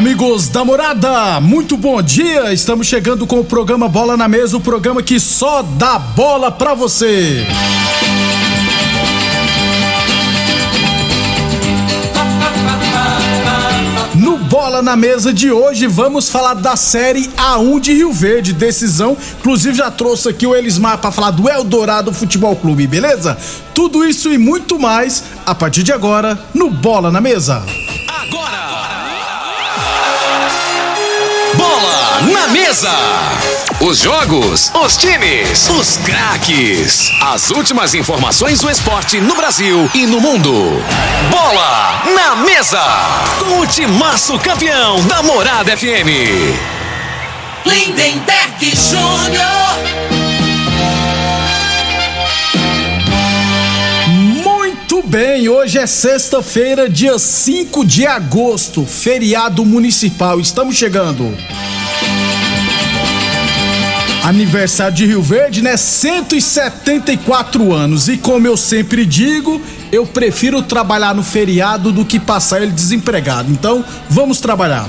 Amigos da morada, muito bom dia. Estamos chegando com o programa Bola na Mesa o programa que só dá bola pra você. No Bola na Mesa de hoje, vamos falar da série A1 de Rio Verde, decisão. Inclusive, já trouxe aqui o Elismar para falar do Eldorado Futebol Clube, beleza? Tudo isso e muito mais a partir de agora no Bola na Mesa. Mesa! Os jogos, os times, os craques. As últimas informações do esporte no Brasil e no mundo. Bola na mesa! Com o timaço campeão da Morada FM. Lindenberg Júnior. Muito bem, hoje é sexta-feira, dia 5 de agosto, feriado municipal. Estamos chegando. Aniversário de Rio Verde, né? 174 anos. E como eu sempre digo, eu prefiro trabalhar no feriado do que passar ele desempregado. Então, vamos trabalhar.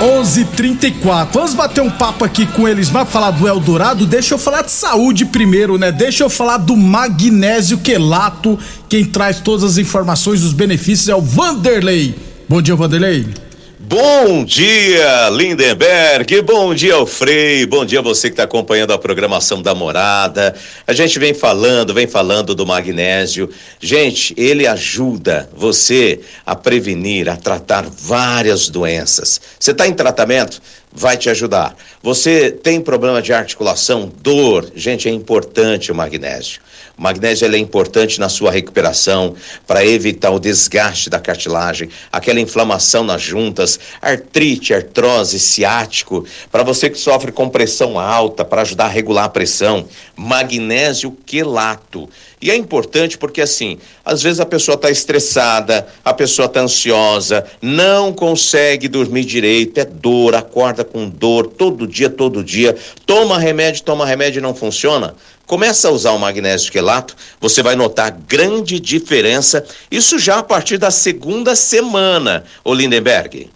11:34. Vamos bater um papo aqui com eles, mas falar do Eldorado. Deixa eu falar de saúde primeiro, né? Deixa eu falar do magnésio quelato. Quem traz todas as informações dos benefícios é o Vanderlei. Bom dia, Vanderlei. Bom dia, Lindenberg. Bom dia, Alfrei. Bom dia você que está acompanhando a programação da Morada. A gente vem falando, vem falando do magnésio. Gente, ele ajuda você a prevenir, a tratar várias doenças. Você está em tratamento? Vai te ajudar. Você tem problema de articulação, dor? Gente, é importante o magnésio. O magnésio é importante na sua recuperação para evitar o desgaste da cartilagem, aquela inflamação nas juntas, artrite, artrose, ciático, para você que sofre com pressão alta, para ajudar a regular a pressão, magnésio quelato. E é importante porque assim, às vezes a pessoa está estressada, a pessoa está ansiosa, não consegue dormir direito, é dor, acorda com dor todo dia, todo dia, toma remédio, toma remédio e não funciona. Começa a usar o magnésio quelato, você vai notar grande diferença, isso já a partir da segunda semana, ô Lindenberg.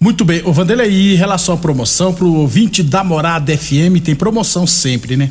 Muito bem, o Vanderlei, em relação à promoção, pro ouvinte da Morada FM, tem promoção sempre, né?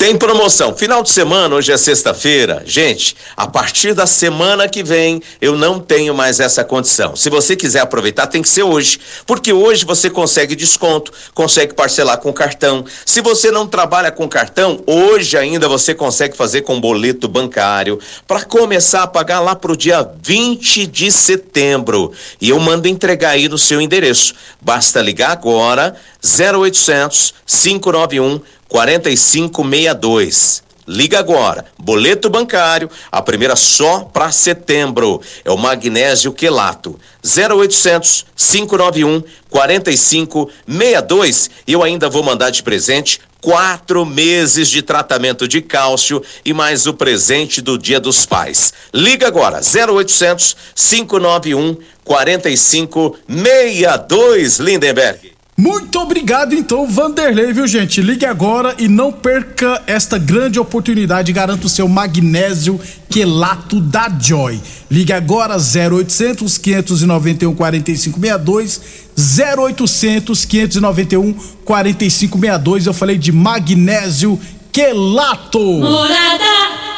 Tem promoção. Final de semana, hoje é sexta-feira. Gente, a partir da semana que vem, eu não tenho mais essa condição. Se você quiser aproveitar, tem que ser hoje. Porque hoje você consegue desconto, consegue parcelar com cartão. Se você não trabalha com cartão, hoje ainda você consegue fazer com boleto bancário para começar a pagar lá pro dia 20 de setembro. E eu mando entregar aí no seu endereço. Basta ligar agora 0800 591 4562. Liga agora. Boleto bancário, a primeira só para setembro. É o magnésio quelato. 0800 591 4562. E eu ainda vou mandar de presente quatro meses de tratamento de cálcio e mais o presente do Dia dos Pais. Liga agora, 0800 591 4562, Lindenberg. Muito obrigado, então, Vanderlei, viu, gente? Ligue agora e não perca esta grande oportunidade. Garanta o seu magnésio quelato da Joy. Ligue agora 0800 591 4562 0800 591 4562. Eu falei de magnésio quelato. Morada.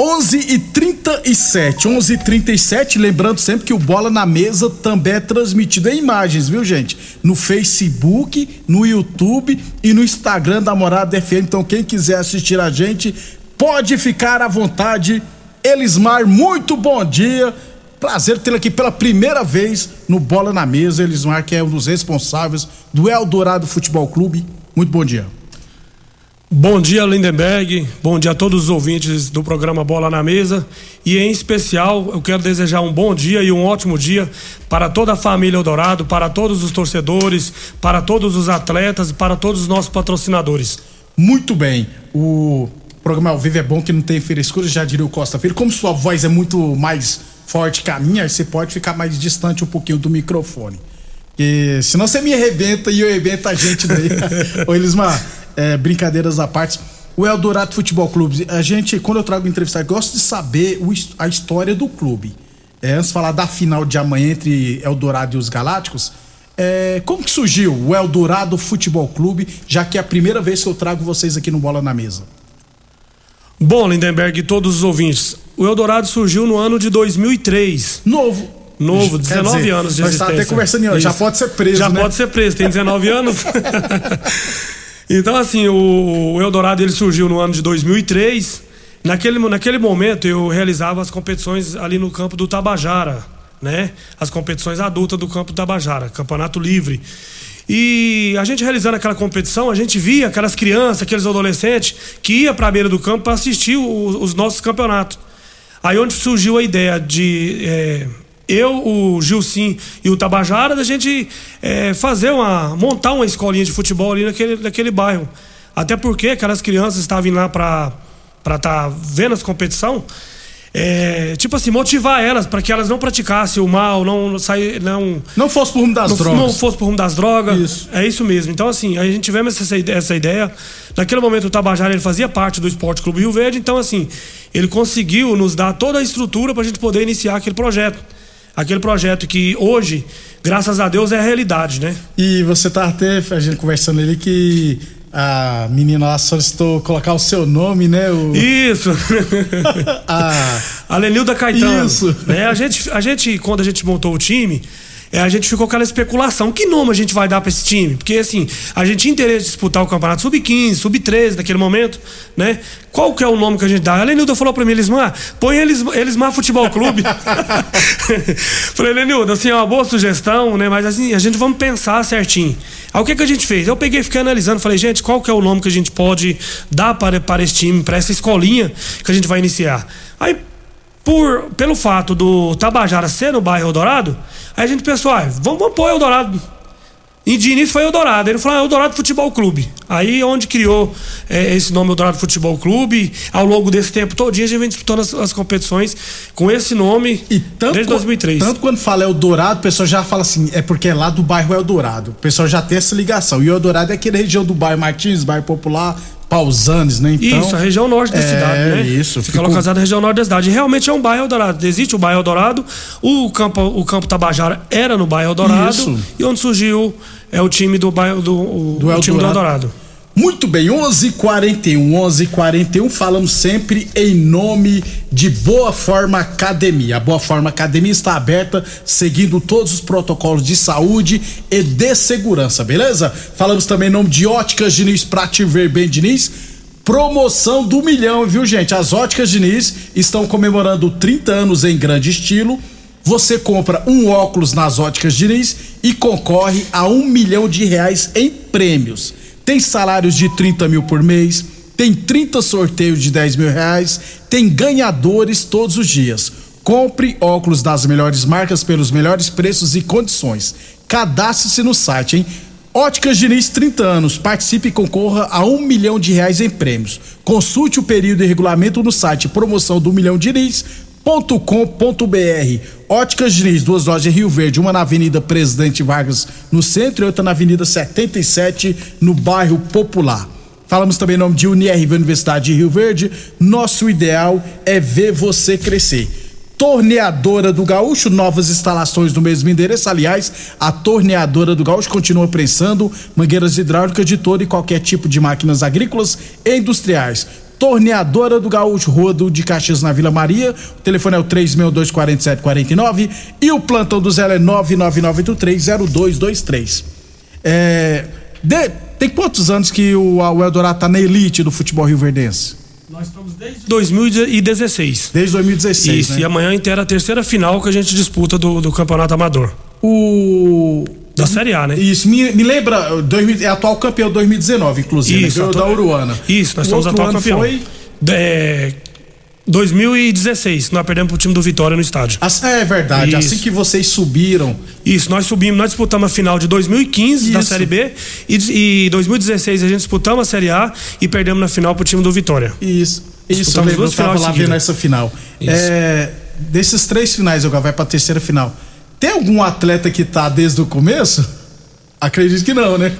11 e 37, 11 e 37, lembrando sempre que o Bola na Mesa também é transmitido em imagens, viu gente? No Facebook, no YouTube e no Instagram da Morada FM. Então quem quiser assistir a gente, pode ficar à vontade. Elismar, muito bom dia. Prazer tê-lo aqui pela primeira vez no Bola na Mesa. Elismar, que é um dos responsáveis do Eldorado Futebol Clube. Muito bom dia. Bom dia, Lindenberg. Bom dia a todos os ouvintes do programa Bola na Mesa. E em especial, eu quero desejar um bom dia e um ótimo dia para toda a família Eldorado, para todos os torcedores, para todos os atletas e para todos os nossos patrocinadores. Muito bem. O programa ao vivo é bom que não tem frescura, já diria o Costa Filho. Como sua voz é muito mais forte que a minha, você pode ficar mais distante um pouquinho do microfone. E senão você me arrebenta e eu arrebento a gente daí. Ô Elismar, é, brincadeiras à parte. O Eldorado Futebol Clube, a gente, quando eu trago entrevistado, gosto de saber o, a história do clube. É, antes de falar da final de amanhã entre Eldorado e os Galácticos, é, como que surgiu o Eldorado Futebol Clube, já que é a primeira vez que eu trago vocês aqui no Bola na Mesa? Bom, Lindenberg e todos os ouvintes, o Eldorado surgiu no ano de 2003. Novo. Novo, 19 dizer, anos de existência. Nós até conversando, já pode ser preso, Já né? pode ser preso, tem 19 anos. Então, assim, o, Eldorado ele surgiu no ano de 2003. Naquele, naquele momento, eu realizava as competições ali no campo do Tabajara, né? As competições adultas do campo do Tabajara, campeonato livre. E a gente realizando aquela competição, a gente via aquelas crianças, aqueles adolescentes que ia para a beira do campo para assistir o, os nossos campeonatos. Aí onde surgiu a ideia de é, eu, o Gilcim e o Tabajara, da gente é, fazer uma. montar uma escolinha de futebol ali naquele, naquele bairro. Até porque aquelas crianças estavam lá para estar tá vendo as competição. É, tipo assim, motivar elas para que elas não praticassem o mal, não sair, não não fosse por rumo das não, drogas, não fosse por rumo das drogas. Isso. É isso mesmo. Então assim, a gente tivemos essa, essa ideia. Naquele momento o Tabajara ele fazia parte do Esporte Clube Rio Verde, então assim ele conseguiu nos dar toda a estrutura para a gente poder iniciar aquele projeto aquele projeto que hoje, graças a Deus, é a realidade, né? E você tá até a gente conversando ali que a menina lá solicitou colocar o seu nome, né? O... Isso! a... a Lenilda Caetano. Isso! Né? A, gente, a gente, quando a gente montou o time, é, a gente ficou com aquela especulação. Que nome a gente vai dar para esse time? Porque, assim, a gente tinha interesse de disputar o campeonato sub-15, sub-13 naquele momento, né? Qual que é o nome que a gente dá? A Lenilda falou para mim, Elismar, põe Elis, Elismar Futebol Clube. Falei, Lenilda, assim, é uma boa sugestão, né? Mas, assim, a gente vamos pensar certinho. Aí o que, que a gente fez? Eu peguei fiquei analisando, falei, gente, qual que é o nome que a gente pode dar para, para esse time, para essa escolinha que a gente vai iniciar? Aí por, pelo fato do Tabajara ser no bairro Eldorado, aí a gente pensou, ah, vamos, vamos pôr Eldorado. E de início foi Eldorado. Ele falou, ah, Eldorado Futebol Clube. Aí onde criou é, esse nome Eldorado Futebol Clube. Ao longo desse tempo todo dia a gente vem disputando as, as competições com esse nome e tanto, desde 2003. Tanto quando fala Eldorado, o pessoal já fala assim, é porque é lá do bairro Eldorado. O pessoal já tem essa ligação. E o Eldorado é aquela região do bairro Martins, bairro Popular, Pausanes, né? Então, isso, a região norte da é, cidade, né? Isso. Fica ficou... localizada na região norte da cidade. E realmente é um bairro Eldorado. Existe o bairro Eldorado, o campo, o campo Tabajara era no bairro Eldorado. Isso. E onde surgiu é o time do bairro do, o, do o time do Eldorado. Muito bem, 11:41, 11:41 falamos sempre em nome de Boa Forma Academia. A Boa Forma Academia está aberta, seguindo todos os protocolos de saúde e de segurança, beleza? Falamos também em nome de Óticas Diniz pra te ver bem, Diniz. Promoção do milhão, viu, gente? As Óticas Diniz estão comemorando 30 anos em grande estilo. Você compra um óculos nas Óticas Diniz e concorre a um milhão de reais em prêmios tem salários de 30 mil por mês, tem 30 sorteios de 10 mil reais, tem ganhadores todos os dias. Compre óculos das melhores marcas pelos melhores preços e condições. Cadastre-se no site, hein? Óticas Diniz 30 anos. Participe e concorra a um milhão de reais em prêmios. Consulte o período e regulamento no site promoção do milhão Diniz com.br Óticas Diniz, duas lojas em Rio Verde, uma na Avenida Presidente Vargas, no centro, e outra na Avenida 77, no bairro Popular. Falamos também em nome de UniRV Universidade de Rio Verde. Nosso ideal é ver você crescer. Torneadora do Gaúcho, novas instalações no mesmo endereço. Aliás, a Torneadora do Gaúcho continua prensando mangueiras hidráulicas de todo e qualquer tipo de máquinas agrícolas e industriais Torneadora do Gaúcho, Rua do de Caxias na Vila Maria. O telefone é o 3624749 e o plantão do Zé é 999830223. É, de, tem quantos anos que o, o Eldorado tá na elite do futebol rioverdense? Nós estamos desde 2016. Desde 2016, Isso, né? e amanhã inteira a terceira final que a gente disputa do, do Campeonato Amador. O Da Série A, né? Isso, me, me lembra, 2000 é atual campeão 2019, inclusive, Isso, né? Ganhou atual- da Uruana. Isso, nós O somos atual campeão. Foi, É, 2016, nós perdemos pro time do Vitória no estádio. Assim- é verdade, Isso. assim que vocês subiram, Isso, nós subimos, nós disputamos a final de 2015 da Isso. Série B e, e 2016 a gente disputamos a Série A e perdemos na final pro time do Vitória. isso, isso, eu lembro, eu tava lá vendo essa final. É, desses três finais, agora vai pra terceira final. Tem algum atleta que tá desde o começo? Acredito que não, né?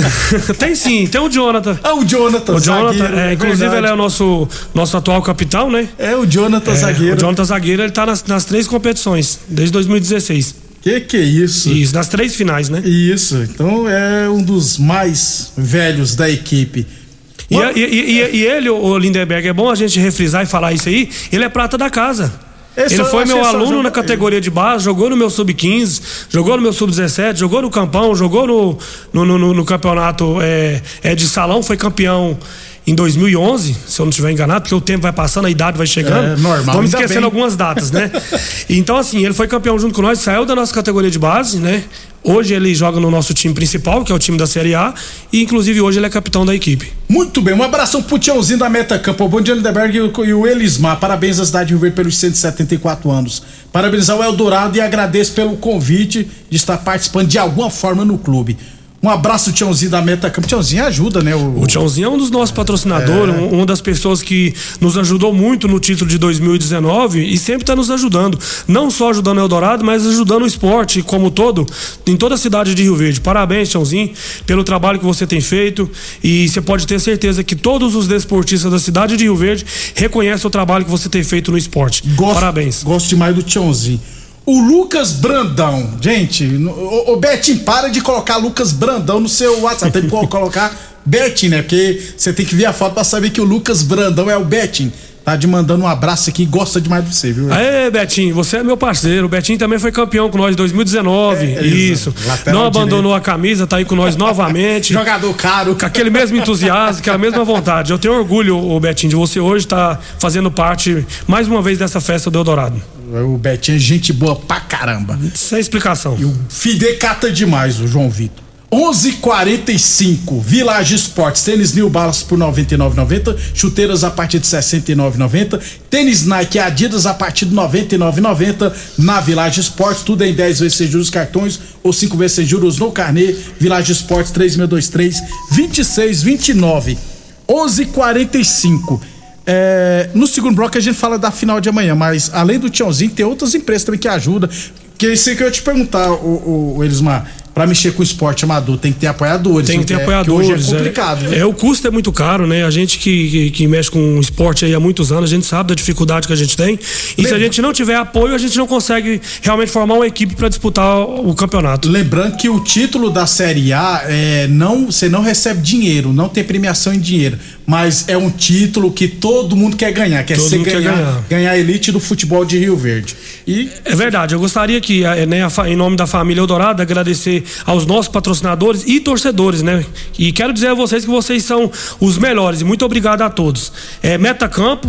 tem sim, tem o Jonathan. Ah, o Jonathan, O Jonathan, zagueiro, é, inclusive verdade. ele é o nosso, nosso atual capitão, né? É o Jonathan É, zagueiro. O Jonathan Zagueiro, ele tá nas, nas três competições, desde 2016. Que que é isso? Isso, nas três finais, né? Isso, então é um dos mais velhos da equipe. E, e- e- e- e ele, o Lindenberg, é bom a gente refrisar e falar isso aí, ele é prata da casa. Esse ele foi meu aluno joga- na categoria de base, jogou no meu sub-15, jogou no meu sub-17, jogou no campão, jogou no, no, no- no- no campeonato é, é, de salão, foi campeão em 2011, se eu não estiver enganado, porque o tempo vai passando, a idade vai chegando. É, normal, Vamos esquecendo bem. algumas datas, né? então, assim, ele foi campeão junto com nós, saiu da nossa categoria de base, né? Hoje ele joga no nosso time principal, que é o time da Série A, e inclusive hoje ele é capitão da equipe. Muito bem, um abração pro Tiãozinho da Metacampo, o Bom dia Lindeberg e o- e o Elismar. Parabéns à cidade de Rio Verde pelos 174 anos. Parabenizar o Eldorado e agradeço pelo convite de estar participando de alguma forma no clube. Um abraço, Tiãozinho da Metacampo. Tiãozinho ajuda, né? O, O Tiãozinho é um dos nossos patrocinadores, um- uma das pessoas que nos ajudou muito no título de 2019 e sempre está nos ajudando. Não só ajudando o Eldorado, mas ajudando o esporte como todo, em toda a cidade de Rio Verde. Parabéns, Tiãozinho, pelo trabalho que você tem feito. E você pode ter certeza que todos os desportistas da cidade de Rio Verde reconhecem o trabalho que você tem feito no esporte. Gosto, Parabéns. Gosto demais do Tiãozinho. O Lucas Brandão, gente, o, o Betinho, para de colocar Lucas Brandão no seu WhatsApp. Tem que co- colocar Betinho, né? Porque você tem que ver a foto pra saber que o Lucas Brandão é o Betinho. Tá de mandando um abraço aqui, gosta demais de você, viu? Aê, Betinho, você é meu parceiro. O Betinho também foi campeão com nós em 2019. É, isso. Não abandonou a camisa, tá aí com nós novamente. Jogador caro. com aquele mesmo entusiasmo, aquela mesma vontade. Eu tenho orgulho, o Betinho, de você hoje estar fazendo parte, mais uma vez, dessa festa do Eldorado. O Betinho é gente boa pra caramba. Sem explicação. E o Fide cata demais, o João Vitor. 11:45 Village Esportes, tênis New Balance por 99,90, chuteiras a partir de 69,90, tênis Nike e Adidas a partir de 99,90 na Village Esportes, tudo em 10 vezes sem juros cartões ou 5 vezes sem juros no carnê. Village Esportes 3623 2629. 11:45 é, no segundo bloco a gente fala da final de amanhã, mas além do Tiãozinho, tem outras empresas também que ajudam. Que é isso que eu ia te perguntar, o, o, o Elismar. Pra mexer com o esporte amador, tem que ter apoiadores. Tem que ter né? apoiadores. Hoje é complicado, né? É, o custo é muito caro, né? A gente que, que, que mexe com esporte aí há muitos anos, a gente sabe da dificuldade que a gente tem. E se a gente não tiver apoio, a gente não consegue realmente formar uma equipe para disputar o, campeonato. Lembrando que o título da Série A é não, você não recebe dinheiro, não tem premiação em dinheiro, mas é um título que todo mundo quer ganhar, quer Todo ser mundo quer ganhar, ganhar. ganhar a elite do futebol de Rio Verde. E É verdade, eu gostaria que, eh, né, em nome da família Eldorado, agradecer aos nossos patrocinadores e torcedores, né? E quero dizer a vocês que vocês são os melhores e muito obrigado a todos. É, Metacampo,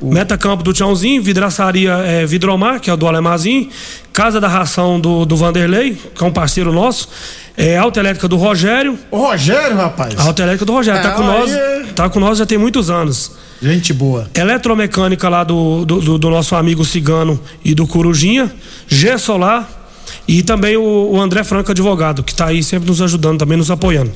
Metacampo do Tiãozinho, Vidraçaria é, Vidromar, que é o do Alemazinho, Casa da Ração do, do Vanderlei, que é um parceiro nosso, é, Autoelétrica do Rogério, o Rogério, rapaz, a Autoelétrica do Rogério, tá É, com nós, aí- tá com nós já tem muitos anos. Gente boa. Eletromecânica lá do, do, do- do nosso amigo Cigano e do Corujinha, G Solar e também o, o André Franco, advogado, que tá aí sempre nos ajudando, também nos apoiando.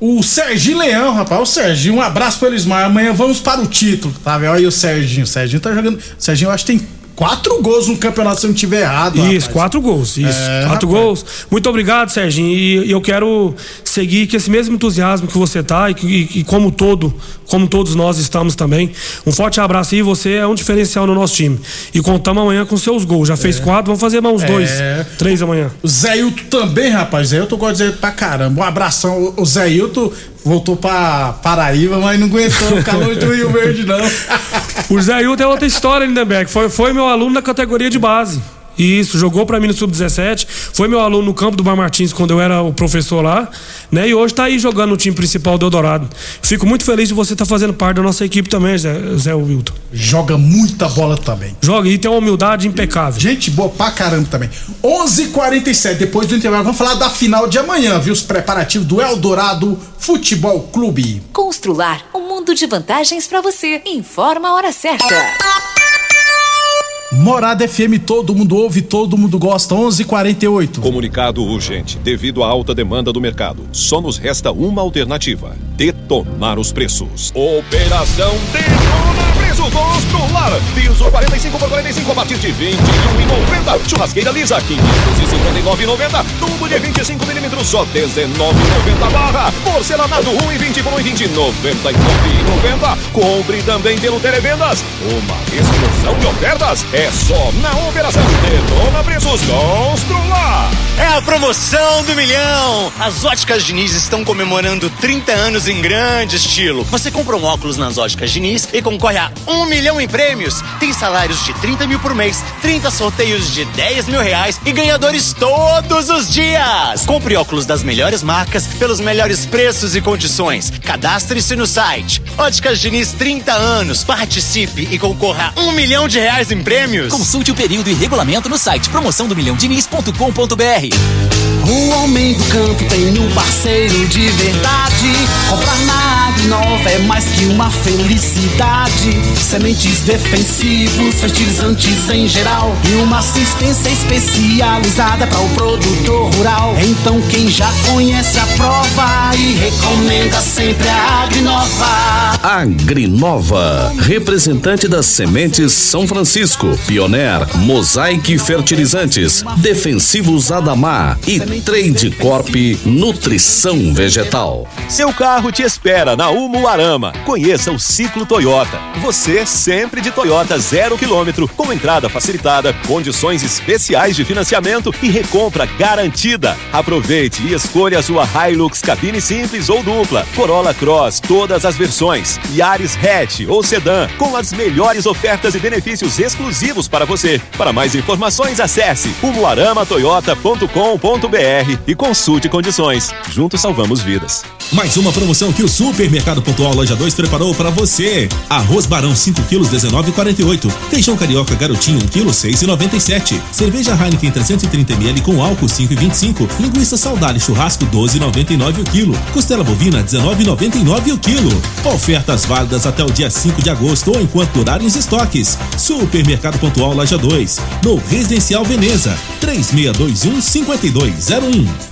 O Serginho Leão, rapaz, o Serginho, um abraço pro Elismar. Amanhã vamos para o título, tá vendo? Olha aí o Serginho. O Serginho tá jogando. O Serginho, eu acho que tem quatro gols no campeonato, se eu não tiver errado. Isso, rapaz. quatro gols. Isso, É, quatro rapaz. gols. Muito obrigado, Serginho. E eu quero seguir com esse mesmo entusiasmo que você tá e, que- e- e como todo, como todos nós estamos também. Um forte abraço aí, você é um diferencial no nosso time. E contamos amanhã com seus gols. Já fez quatro, vamos fazer mais uns dois, três amanhã. O Zé Hilton também, rapaz. Zé Hilton gosta de Hilton pra caramba. Um abração. O- O Zé Hilton voltou pra Paraíba, mas não aguentou o calor do Rio Verde, não. O Zé Hilton é outra história, Lindenberg. Foi, foi meu aluno na categoria de base. Isso, jogou para mim no Sub-17. Foi meu aluno no campo do Bar Martins quando eu era o professor lá, né? E hoje tá aí jogando no time principal do Eldorado. Fico muito feliz de você estar tá fazendo parte da nossa equipe também, Zé, Zé Wilton. Joga muita bola também. Joga e tem uma humildade impecável. Gente boa pra caramba também. 11:47 depois do intervalo, vamos falar da final de amanhã, viu? Os preparativos do Eldorado Futebol Clube. Constrular um mundo de vantagens para você. Informa a hora certa. Morada FM, todo mundo ouve, todo mundo gosta. 11:48. Comunicado urgente. Devido à alta demanda do mercado, só nos resta uma alternativa: detonar os preços. Operação Detona Preços Constrular. Piso 45 por 45 a partir de 21,90. Churrasqueira lisa 559,90. Tubo de 25 milímetros só 19,90 barra. Porcelanato 1,20 por 1,20 99,90. Compre também pelo Televendas. Uma explosão de ofertas. É só na Operação Detona Preços Constrular. É a promoção do milhão. As óticas Diniz estão comemorando 30 anos em grande estilo. Você compra um óculos nas óticas Diniz e concorre a um milhão em prêmios. Tem salários de 30 mil por mês, 30 sorteios de 10 mil reais e ganhadores todos os dias. Compre óculos das melhores marcas pelos melhores preços e condições. Cadastre-se no site. Óticas Diniz 30 anos. Participe e concorra a um milhão de reais em prêmios. Consulte o período e regulamento no site promoção do milhão diniz.com.br. O homem do campo tem um parceiro de verdade. Comprar na Agrinova é mais que uma felicidade. Sementes defensivos, fertilizantes em geral e uma assistência especializada para o produtor rural. Então quem já conhece a prova e recomenda sempre a Agrinova. Agrinova, representante das sementes São Francisco, Pioneer, Mosaic Fertilizantes, Defensivos Adamar e Trade Corp Nutrição Vegetal. Seu carro te espera na Umuarama. Conheça o ciclo Toyota. Você sempre de Toyota zero quilômetro, com entrada facilitada, condições especiais de financiamento e recompra garantida. Aproveite e escolha a sua Hilux cabine simples ou dupla, Corolla Cross, todas as versões, Yaris Hatch ou Sedan, com as melhores ofertas e benefícios exclusivos para você. Para mais informações, acesse umuaramatoyota.com.br e consulte condições. Juntos salvamos vidas. Mais uma promoção que o Supermercado Pontual Loja 2 preparou para você. Arroz Barão 5 quilos 19,48. Feijão carioca garotinho 1 quilo 6,97. Cerveja Heineken 330 ml com álcool 5,25. Linguiça saudade churrasco 12,99 o quilo. Costela bovina 19,99 o quilo. Ofertas válidas até o dia 5 de agosto ou enquanto durarem os estoques. Supermercado Pontual Loja 2, no Residencial Veneza, 3621 5201.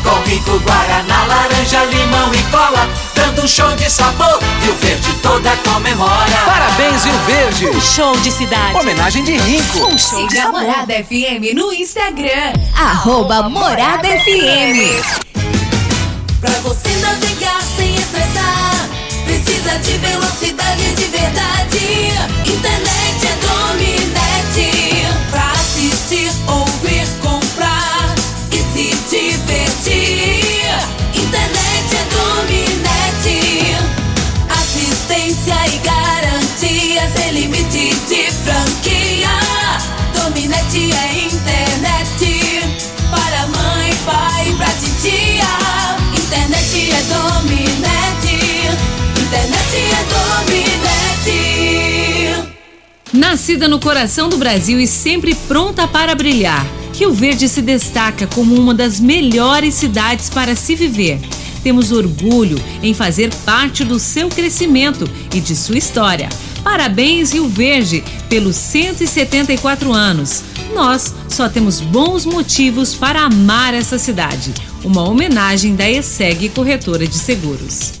com rico guaraná, laranja, limão e cola, dando um show de sabor. Rio Verde toda comemora. Parabéns, Rio Verde. Um show de cidade. Homenagem de rico. Um show de Siga Morada FM no Instagram. Arroba Morada FM. Pra você navegar sem estressar, precisa de velocidade de verdade. Internet é Dominete. Pra assistir, ouvir, comprar e se divertir. Nascida no coração do Brasil e sempre pronta para brilhar, Rio Verde se destaca como uma das melhores cidades para se viver. Temos orgulho em fazer parte do seu crescimento e de sua história. Parabéns, Rio Verde, pelos 174 anos. Nós só temos bons motivos para amar essa cidade. Uma homenagem da ESEG Corretora de Seguros.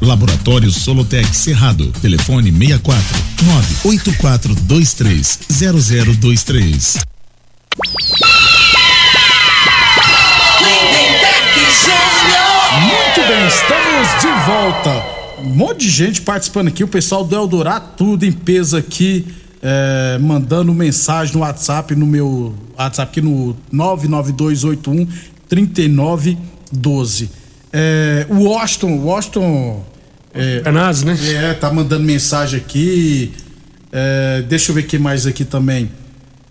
Laboratório Solotec Cerrado. Telefone 64 98423 0023. Muito bem, estamos de volta. Um monte de gente participando aqui, o pessoal do Eldorado, tudo em peso aqui, é, mandando mensagem no WhatsApp, no meu WhatsApp aqui no 99281 3912. É, o Washington, Washington. É, Bernardes, né? É, tá mandando mensagem aqui. É, deixa eu ver quem mais aqui também.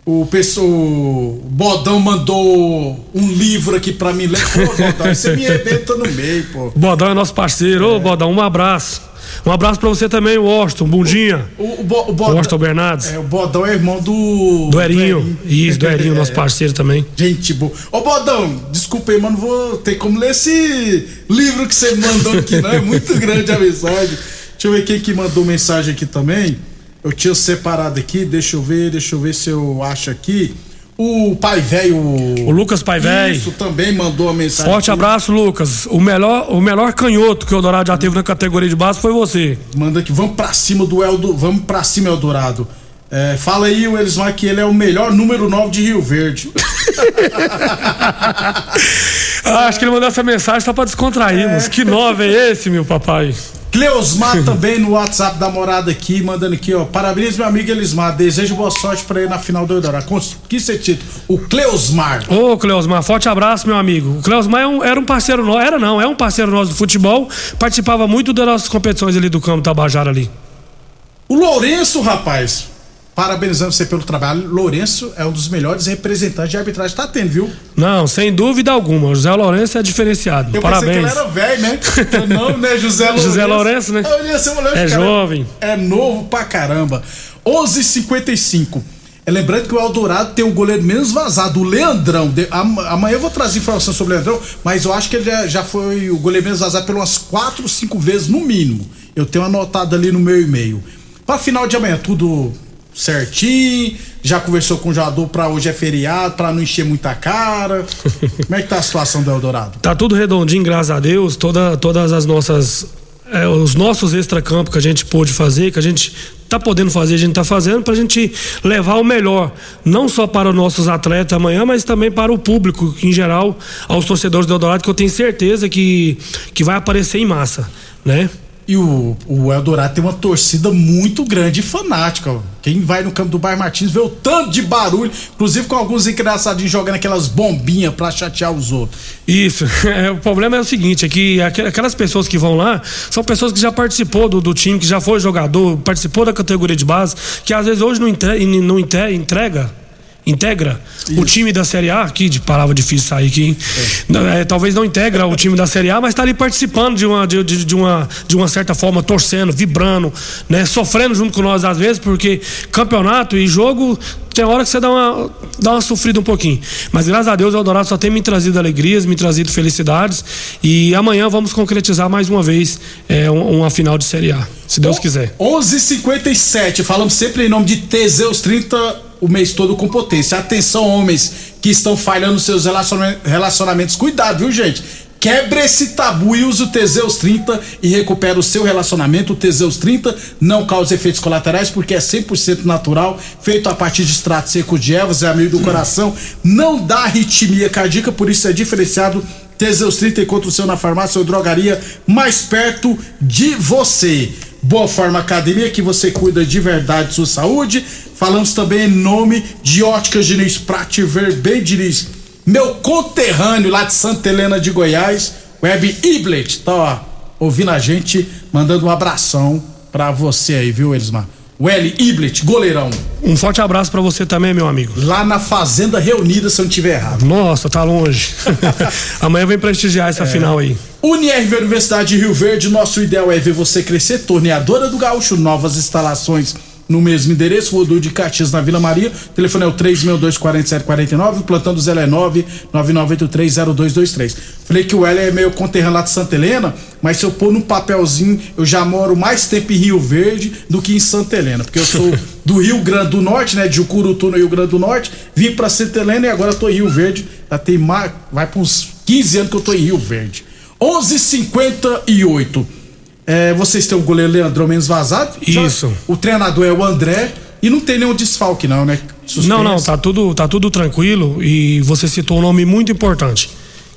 O pessoal, o Bodão mandou um livro aqui pra mim. Pô, Bodão, você me arrebenta no meio, pô. Bodão é nosso parceiro. Ô, Bodão, um abraço. Um abraço pra você também, Washington, Bundinha. O, o, Bo- o Bodão, Washington Bernardes. É, o Bodão é irmão do. Do Erinho. Isso, do Erinho, nosso É. parceiro também. Gente boa. Ô, Bodão, desculpa aí, mas não vou ter como ler esse livro que você mandou aqui, não. É muito grande a mensagem. Deixa eu ver quem que mandou mensagem aqui também. Eu tinha separado aqui, deixa eu ver, deixa eu ver se eu acho aqui. O pai velho. O Lucas Pai Velho. Isso também mandou a mensagem. Forte aqui. abraço, Lucas. O melhor, o melhor canhoto que o Dourado já teve na categoria de base foi você. Manda aqui, vamos pra cima do Eldo, vamos pra cima, Eldorado. É, fala aí, o Elismar, que ele é o melhor número 9 de Rio Verde. Ah, acho que ele mandou essa mensagem só pra descontrairmos. Que nove é esse, meu papai? Cleosmar também no WhatsApp da morada aqui, mandando aqui, ó. Parabéns, meu amigo Elismar. Desejo boa sorte pra ele na final do Eldorado. Que esse título? O Cleosmar. Ô, Cleosmar, forte abraço, meu amigo. O Cleosmar é um- era um parceiro nosso, era não, é um parceiro nosso do futebol, participava muito das nossas competições ali do campo Tabajara ali. O Lourenço, rapaz. Parabenizando você pelo trabalho. Lourenço é um dos melhores representantes de arbitragem que tá tendo, viu? Não, sem dúvida alguma. O José Lourenço é diferenciado. Eu Parabéns. pensei que ele era velho, né? Não, né? José Lourenço. José Lourenço, né? Eu ia ser um moleque, É jovem. É novo pra caramba. 11:55. É lembrando que o Eldorado tem um goleiro menos vazado, o Leandrão. Amanhã eu vou trazer informação sobre o Leandrão, mas eu acho que ele já, foi o goleiro menos vazado umas 4, 5 vezes no mínimo. Eu tenho anotado ali no meu e-mail. Pra final de amanhã, tudo certinho. Já conversou com o jogador pra hoje é feriado, pra não encher muita cara. Como é que tá a situação do Eldorado? Tá tudo redondinho, graças a Deus. Toda, todas as nossas. é, os nossos extracampos que a gente pôde fazer, que a gente tá podendo fazer, a gente tá fazendo, pra gente levar o melhor, não só para os nossos atletas amanhã, mas também para o público, em geral, aos torcedores do Eldorado, que eu tenho certeza que, que vai aparecer em massa, né? E o, o Eldorado tem uma torcida muito grande e fanática. Quem vai no campo do Bairro Martins vê o tanto de barulho, inclusive com alguns engraçadinhos jogando aquelas bombinhas pra chatear os outros. Isso. É, o problema é o seguinte, é que aqu- aquelas pessoas que vão lá são pessoas que já participou do, do time, que já foi jogador, participou da categoria de base, que às vezes hoje não, entre, não entre- entrega integra o time da Série A, aqui de palavra difícil sair aqui, hein? É, talvez não integra o time da Série A, mas está ali participando de uma, de, de, uma, de uma certa forma, torcendo, vibrando, né? Sofrendo junto com nós às vezes, porque campeonato e jogo tem hora que você dá uma, dá uma sofrida um pouquinho. Mas graças a Deus o Eldorado só tem me trazido alegrias, me trazido felicidades. E amanhã vamos concretizar mais uma vez é, uma, uma final de Série A, se Deus quiser. 11:57 falamos sempre em nome de Teseus 30 o mês todo com potência. Atenção, homens que estão falhando seus relacionamentos. Cuidado, viu, gente? Quebre esse tabu e use o Teseus 30 e recupera o seu relacionamento. O Teseus 30 não causa efeitos colaterais porque é 100% natural, feito a partir de extrato seco de ervas, é amigo do coração, não dá arritmia cardíaca, por isso é diferenciado. Teseus 30 encontra o seu na farmácia ou drogaria mais perto de você. Boa Forma Academia, que você cuida de verdade de sua saúde. Falamos também em nome de Óticas Diniz, Prate Ver bem Diniz. Meu conterrâneo lá de Santa Helena de Goiás, Web Iblet, tá ó, ouvindo a gente, mandando um abração pra você aí, viu, Elismar? L. Iblet, goleirão. Um forte abraço para você também, meu amigo. Lá na Fazenda Reunida, se eu não tiver errado. Nossa, tá longe. Amanhã vem prestigiar essa é. final aí. Unirv Universidade de Rio Verde, nosso ideal é ver você crescer. Torneadora do Gaúcho, novas instalações no mesmo endereço, Rodul de Caxias, na Vila Maria. O telefone é o 362-4749, o plantão do Zé é 999830223. Falei que o L é meio conterrâneo lá de Santa Helena, mas se eu pôr num papelzinho, eu já moro mais tempo em Rio Verde do que em Santa Helena, porque eu sou do Rio Grande do Norte, né, de Jucurutu no Rio Grande do Norte, vim pra Santa Helena e agora tô em Rio Verde. Já tem mais, vai pra uns 15 anos que eu tô em Rio Verde. 11:58 é, vocês têm o goleiro Leandrão menos vazado. Isso. O treinador é o André. E não tem nenhum desfalque, não, né? Suspense. Não, não, tá tudo, tá tudo tranquilo. E você citou um nome muito importante,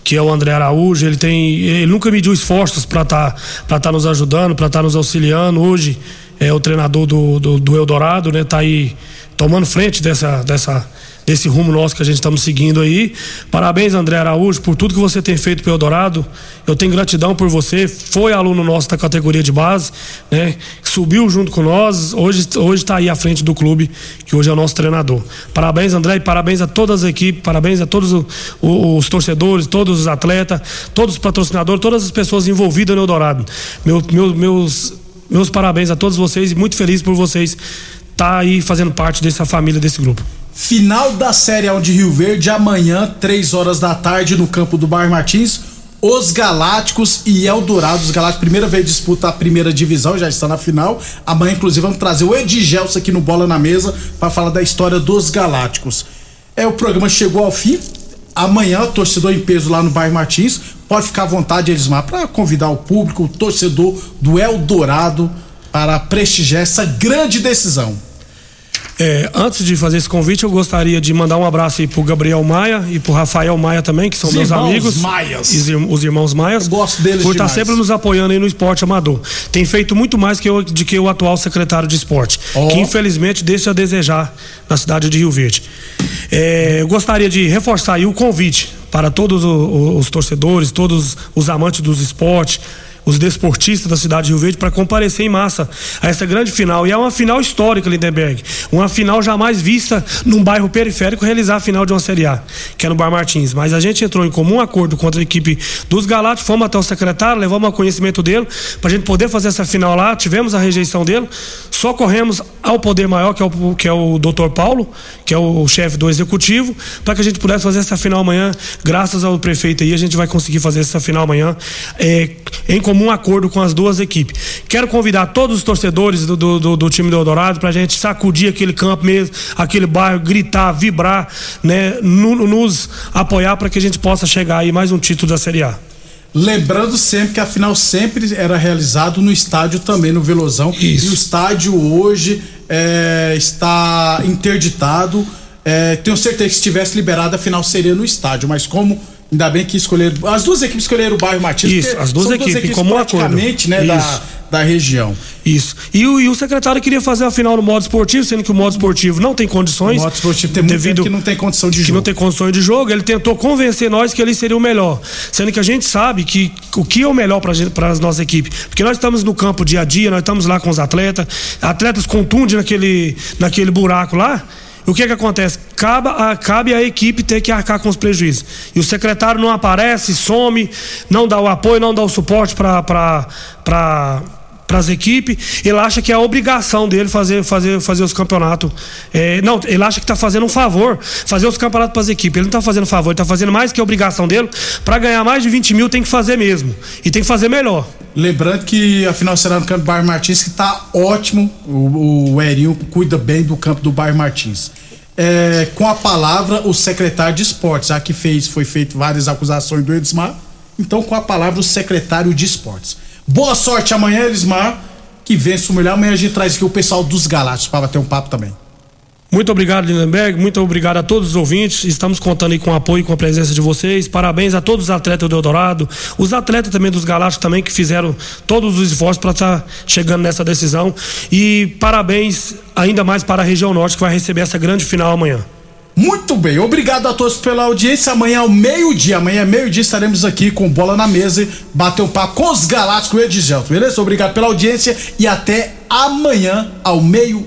que é o André Araújo. Ele tem. Ele nunca mediu esforços para estar tá, pra tá nos ajudando, para estar tá nos auxiliando. Hoje é o treinador do, do, do Eldorado, né? Tá aí tomando frente dessa, dessa, desse rumo nosso que a gente estamos seguindo aí. Parabéns, André Araújo, por tudo que você tem feito pelo Eldorado. Eu tenho gratidão por você. Foi aluno nosso da categoria de base, né? Subiu junto com nós. Hoje hoje está aí à frente do clube, que hoje é o nosso treinador. Parabéns, André, e parabéns a todas as equipes, parabéns a todos os, os torcedores, todos os atletas, todos os patrocinadores, todas as pessoas envolvidas no Eldorado. Meu, meu, meus meus parabéns a todos vocês e muito feliz por vocês estar tá aí fazendo parte dessa família, desse grupo. Final da Série A de Rio Verde, amanhã, 3 horas da tarde, no campo do Bar Martins. Os Galácticos e Eldorado. Os Galácticos, primeira vez disputa a primeira divisão, já está na final. Amanhã, inclusive, vamos trazer o Edgelson aqui no Bola na Mesa para falar da história dos Galácticos. É, o programa chegou ao fim. Amanhã, torcedor em peso lá no bairro Martins. Pode ficar à vontade, Elismar, para convidar o público, o torcedor do Eldorado, para prestigiar essa grande decisão. É, antes de fazer esse convite, eu gostaria de mandar um abraço aí pro Gabriel Maia e pro Rafael Maia também, que são os meus amigos. Maias. Os irmãos Maias. Eu gosto deles Por estar sempre nos apoiando aí no esporte amador. Tem feito muito mais que eu, de que o atual secretário de esporte, oh. que infelizmente deixa a desejar na cidade de Rio Verde. É, eu gostaria de reforçar aí o convite para todos os, os torcedores, todos os amantes dos esportes os desportistas da cidade de Rio Verde para comparecer em massa a essa grande final. E é uma final histórica, Lindenberg. Uma final jamais vista num bairro periférico realizar a final de uma Série A, que é no Bar Martins. Mas a gente entrou em comum acordo contra a equipe dos Galácticos, fomos até o secretário, levamos a conhecimento dele para a gente poder fazer essa final lá. Tivemos a rejeição dele, só corremos ao poder maior, que é o, que é o doutor Paulo, que é o chefe do executivo, para que a gente pudesse fazer essa final amanhã. Graças ao prefeito aí, a gente vai conseguir fazer essa final amanhã é, em comum comum acordo com as duas equipes. Quero convidar todos os torcedores do, do, do time do Eldorado para a gente sacudir aquele campo mesmo, aquele bairro, gritar, vibrar, né, nos apoiar para que a gente possa chegar aí mais um título da Série A. Lembrando sempre que a final sempre era realizado no estádio também, no Velozão. Isso. E o estádio hoje é, está interditado. É, tenho certeza que se tivesse liberado, a final seria no estádio, mas como Ainda bem que escolheram. As duas equipes escolheram o bairro Matias. Isso, as duas, equipes, duas equipes, como praticamente, né, da, da região. Isso. E o, e o secretário queria fazer a final no modo esportivo, sendo que o modo esportivo não tem condições. O modo esportivo tem muito devido que não tem condição de jogo. Que não tem condições de jogo. Ele tentou convencer nós que ele seria o melhor. Sendo que a gente sabe que o que é o melhor para as nossas equipes. Porque nós estamos no campo dia a dia, nós estamos lá com os atletas. Atletas contundem naquele, naquele buraco lá o que que acontece? Cabe cabe a equipe ter que arcar com os prejuízos. E o secretário não aparece, some, não dá o apoio, não dá o suporte para para as equipes, ele acha que é a obrigação dele fazer, fazer, fazer os campeonatos. É, não, ele acha que está fazendo um favor, fazer os campeonatos para as equipes. Ele não está fazendo favor, ele está fazendo mais que a obrigação dele. Para ganhar mais de 20 mil tem que fazer mesmo. E tem que fazer melhor. Lembrando que a final será no campo do Bairro Martins, que está ótimo. O, o Erinho cuida bem do campo do Bairro Martins. É, com a palavra, o secretário de esportes. Aqui fez, foi feito várias acusações do Edismar. Então, com a palavra, o secretário de esportes. Boa sorte amanhã, Elismar. Que vença o melhor. Amanhã a gente traz aqui o pessoal dos Galácticos para bater um papo também. Muito obrigado, Lindenberg. Muito obrigado a todos os ouvintes. Estamos contando aí com o apoio e com a presença de vocês. Parabéns a todos os atletas do Eldorado, os atletas também dos Galácticos também que fizeram todos os esforços para estar tá chegando nessa decisão. E parabéns ainda mais para a região norte que vai receber essa grande final amanhã. Muito bem, obrigado a todos pela audiência. Amanhã ao meio-dia, amanhã meio-dia estaremos aqui com bola na mesa e bater um papo com os Galácticos e o Edgelto, beleza? Obrigado pela audiência e até amanhã ao meio-dia.